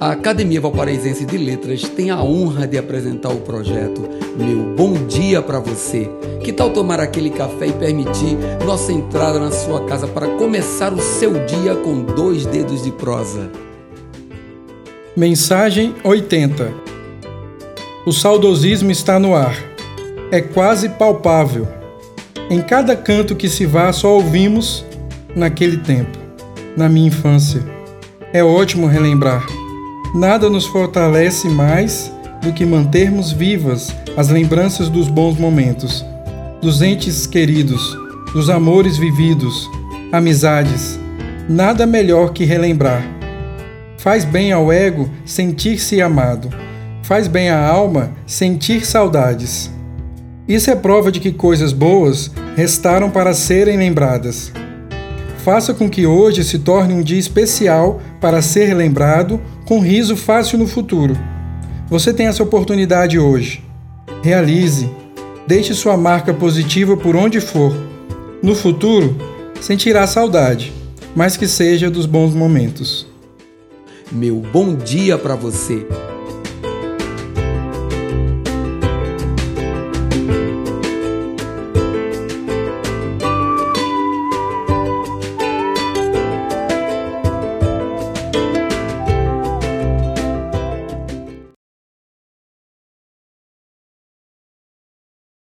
A Academia Valparaísense de Letras tem a honra de apresentar o projeto Meu Bom Dia para Você. Que tal tomar aquele café e permitir nossa entrada na sua casa para começar o seu dia com dois dedos de prosa? Mensagem 80 O saudosismo está no ar. É quase palpável. Em cada canto que se vá, só ouvimos naquele tempo, na minha infância. É ótimo relembrar Nada nos fortalece mais do que mantermos vivas as lembranças dos bons momentos, dos entes queridos, dos amores vividos, amizades. Nada melhor que relembrar. Faz bem ao ego sentir-se amado. Faz bem à alma sentir saudades. Isso é prova de que coisas boas restaram para serem lembradas. Faça com que hoje se torne um dia especial para ser lembrado com riso fácil no futuro. Você tem essa oportunidade hoje. Realize. Deixe sua marca positiva por onde for. No futuro, sentirá saudade, mas que seja dos bons momentos. Meu bom dia para você.